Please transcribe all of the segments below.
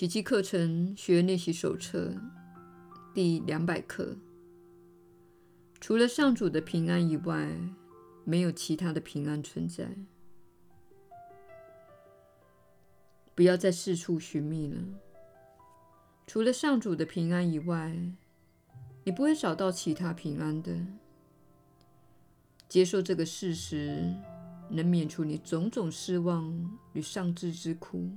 奇迹课程学练习手册第两百课。除了上主的平安以外，没有其他的平安存在。不要再四处寻觅了。除了上主的平安以外，你不会找到其他平安的。接受这个事实，能免除你种种失望与丧志之苦。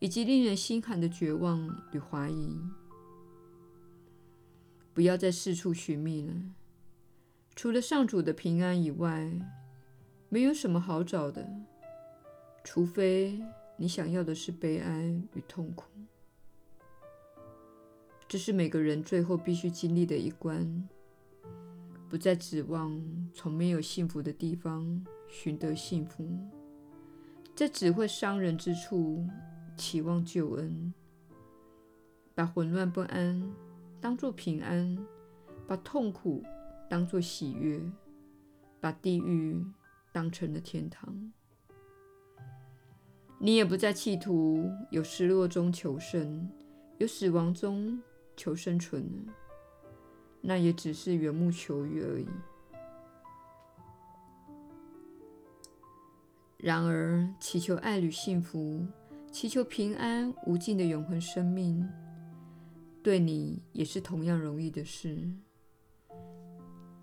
以及令人心寒的绝望与怀疑，不要再四处寻觅了。除了上主的平安以外，没有什么好找的，除非你想要的是悲哀与痛苦。这是每个人最后必须经历的一关。不再指望从没有幸福的地方寻得幸福，在只会伤人之处。期望救恩，把混乱不安当作平安，把痛苦当作喜悦，把地狱当成了天堂。你也不再企图有失落中求生，有死亡中求生存，那也只是缘木求鱼而已。然而，祈求爱与幸福。祈求平安无尽的永恒生命，对你也是同样容易的事。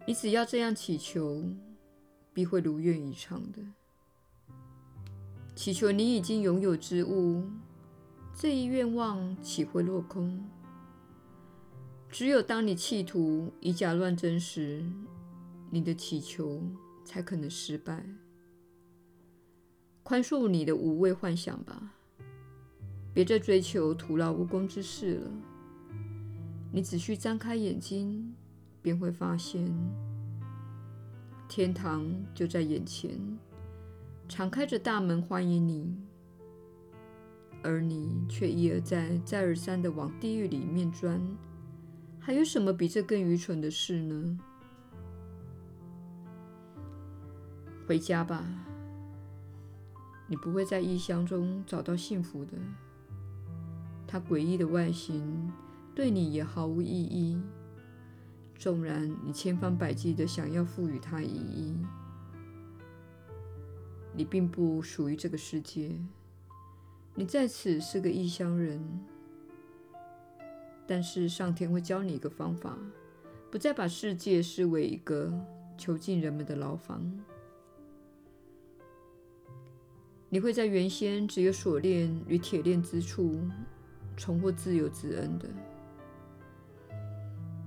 你只要这样祈求，必会如愿以偿的。祈求你已经拥有之物，这一愿望岂会落空？只有当你企图以假乱真时，你的祈求才可能失败。宽恕你的无谓幻想吧。别再追求徒劳无功之事了。你只需张开眼睛，便会发现天堂就在眼前，敞开着大门欢迎你，而你却一而再、再而三地往地狱里面钻。还有什么比这更愚蠢的事呢？回家吧，你不会在异乡中找到幸福的。它诡异的外形对你也毫无意义，纵然你千方百计的想要赋予它意义。你并不属于这个世界，你在此是个异乡人。但是上天会教你一个方法，不再把世界视为一个囚禁人们的牢房。你会在原先只有锁链与铁链之处。重获自由之恩的，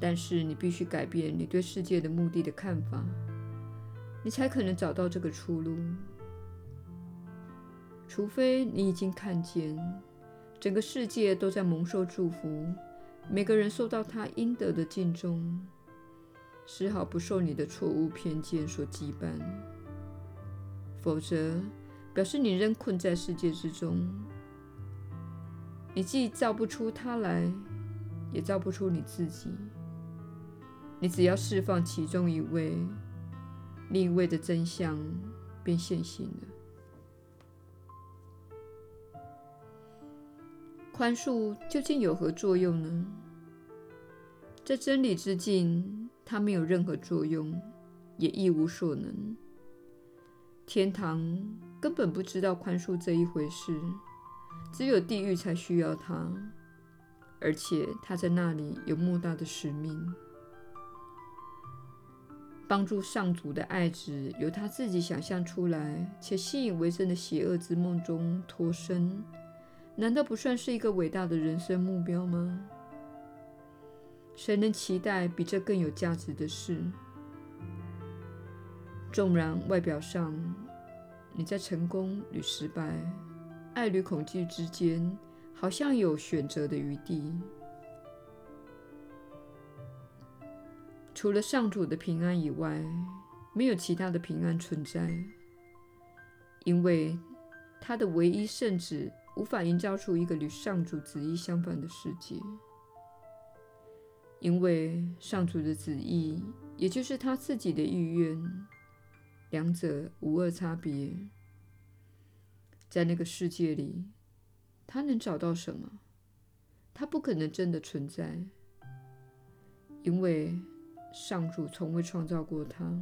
但是你必须改变你对世界的目的的看法，你才可能找到这个出路。除非你已经看见整个世界都在蒙受祝福，每个人受到他应得的敬重，丝毫不受你的错误偏见所羁绊，否则表示你仍困在世界之中。你既造不出它来，也造不出你自己。你只要释放其中一位，另一位的真相便现形了。宽恕究竟有何作用呢？在真理之境，它没有任何作用，也一无所能。天堂根本不知道宽恕这一回事。只有地狱才需要他，而且他在那里有莫大的使命，帮助上主的爱子由他自己想象出来且信以为真的邪恶之梦中脱身，难道不算是一个伟大的人生目标吗？谁能期待比这更有价值的事？纵然外表上你在成功与失败。爱与恐惧之间，好像有选择的余地。除了上主的平安以外，没有其他的平安存在，因为他的唯一圣旨无法营造出一个与上主旨意相反的世界，因为上主的旨意，也就是他自己的意愿，两者无二差别。在那个世界里，他能找到什么？他不可能真的存在，因为上主从未创造过他。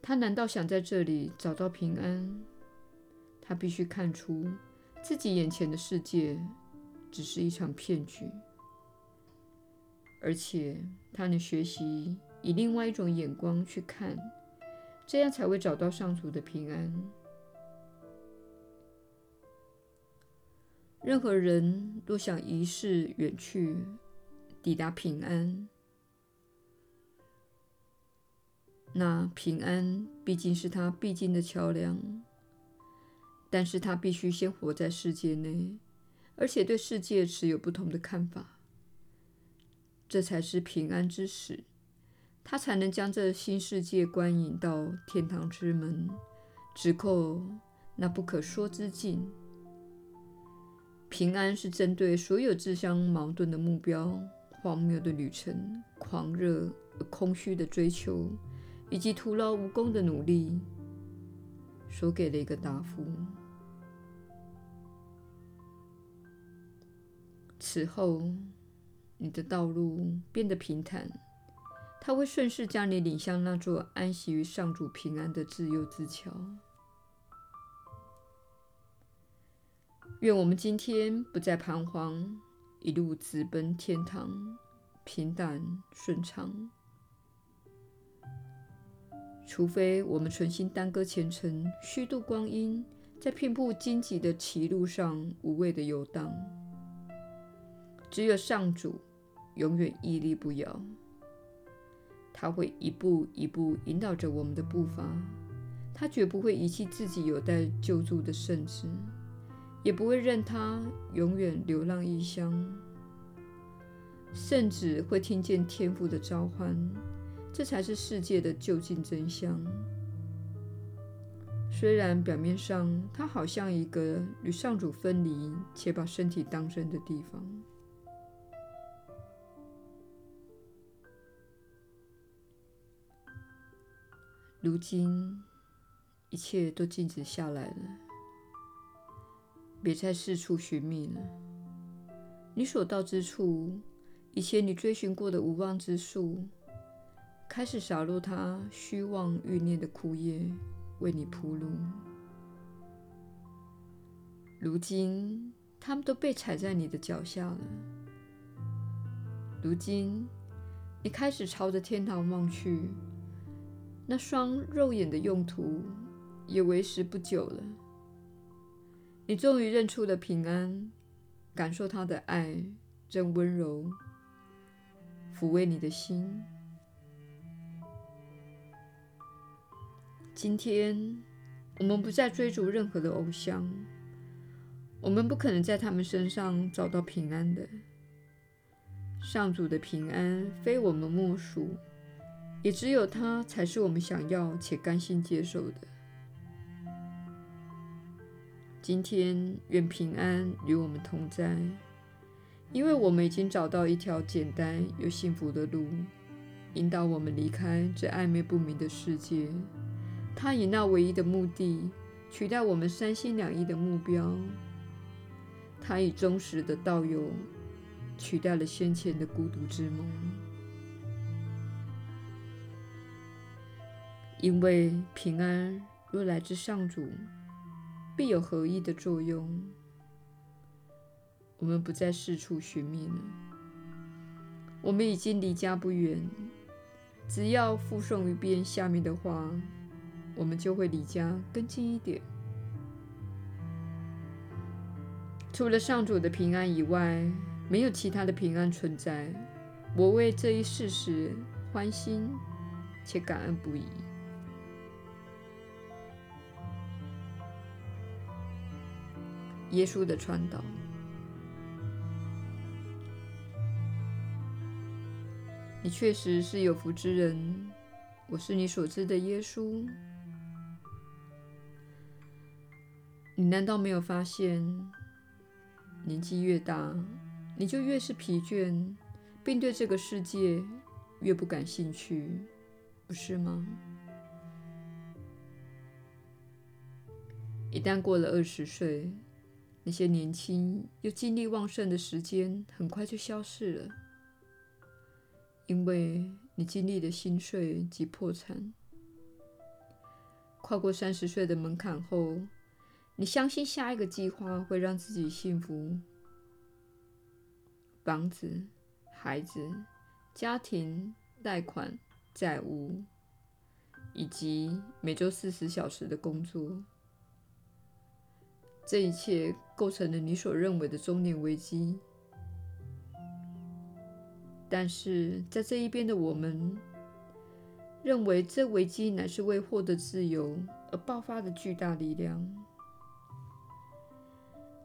他难道想在这里找到平安？他必须看出自己眼前的世界只是一场骗局，而且他能学习以另外一种眼光去看，这样才会找到上主的平安。任何人若想一世远去，抵达平安，那平安毕竟是他必经的桥梁，但是他必须先活在世界内，而且对世界持有不同的看法，这才是平安之始，他才能将这新世界关引到天堂之门，直扣那不可说之境。平安是针对所有自相矛盾的目标、荒谬的旅程、狂热而空虚的追求。以及徒劳无功的努力，所给了一个答复。此后，你的道路变得平坦，它会顺势将你领向那座安息于上主平安的自由之桥。愿我们今天不再彷徨，一路直奔天堂，平淡顺畅。除非我们存心耽搁前程，虚度光阴，在遍布荆棘的歧路上无谓的游荡。只有上主永远屹立不摇，他会一步一步引导着我们的步伐，他绝不会遗弃自己有待救助的圣子，也不会任他永远流浪异乡。圣子会听见天父的召唤。这才是世界的究竟真相。虽然表面上它好像一个与上主分离且把身体当身的地方，如今一切都静止下来了。别再四处寻觅了。你所到之处，以前你追寻过的无望之树。开始洒落它虚妄欲念的枯叶，为你铺路。如今，它们都被踩在你的脚下了。如今，你开始朝着天堂望去，那双肉眼的用途也为时不久了。你终于认出了平安，感受他的爱，真温柔，抚慰你的心。今天，我们不再追逐任何的偶像，我们不可能在他们身上找到平安的。上主的平安非我们莫属，也只有他才是我们想要且甘心接受的。今天，愿平安与我们同在，因为我们已经找到一条简单又幸福的路，引导我们离开这暧昧不明的世界。他以那唯一的目的取代我们三心两意的目标，他以忠实的道友取代了先前的孤独之梦。因为平安若来自上主，必有合一的作用。我们不再四处寻觅了，我们已经离家不远，只要附送一遍下面的话。我们就会离家更近一点。除了上主的平安以外，没有其他的平安存在。我为这一事实欢欣且感恩不已。耶稣的传导，你确实是有福之人。我是你所知的耶稣。你难道没有发现，年纪越大，你就越是疲倦，并对这个世界越不感兴趣，不是吗？一旦过了二十岁，那些年轻又精力旺盛的时间很快就消逝了，因为你经历了心碎及破产。跨过三十岁的门槛后，你相信下一个计划会让自己幸福：房子、孩子、家庭、贷款、债务，以及每周四十小时的工作。这一切构成了你所认为的中年危机，但是在这一边的我们认为，这危机乃是为获得自由而爆发的巨大力量。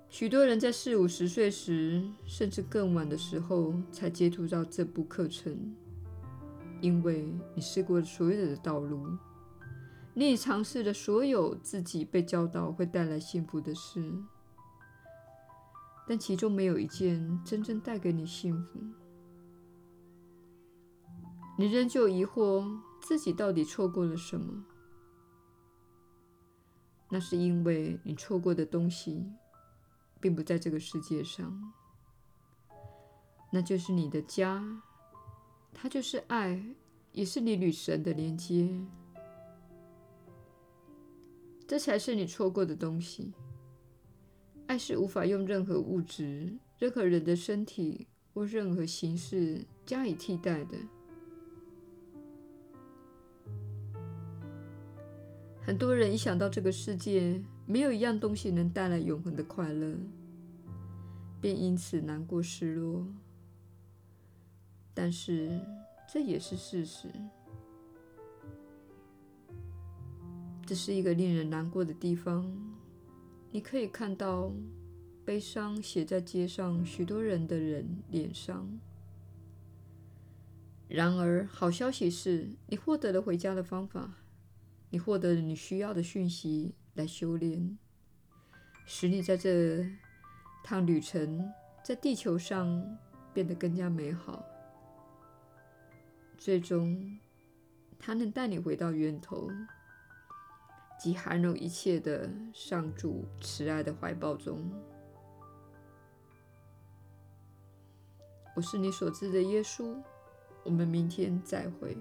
许多人在四五十岁时，甚至更晚的时候，才接触到这部课程，因为你试过了所有的道路。你已尝试了所有自己被教导会带来幸福的事，但其中没有一件真正带给你幸福。你仍旧疑惑自己到底错过了什么？那是因为你错过的东西并不在这个世界上，那就是你的家，它就是爱，也是你与神的连接。这才是你错过的东西。爱是无法用任何物质、任何人的身体或任何形式加以替代的。很多人一想到这个世界没有一样东西能带来永恒的快乐，便因此难过、失落。但是这也是事实。这是一个令人难过的地方。你可以看到悲伤写在街上许多人的人脸上。然而，好消息是你获得了回家的方法，你获得了你需要的讯息来修炼，使你在这趟旅程在地球上变得更加美好。最终，它能带你回到源头。及含容一切的上主慈爱的怀抱中。我是你所知的耶稣。我们明天再会。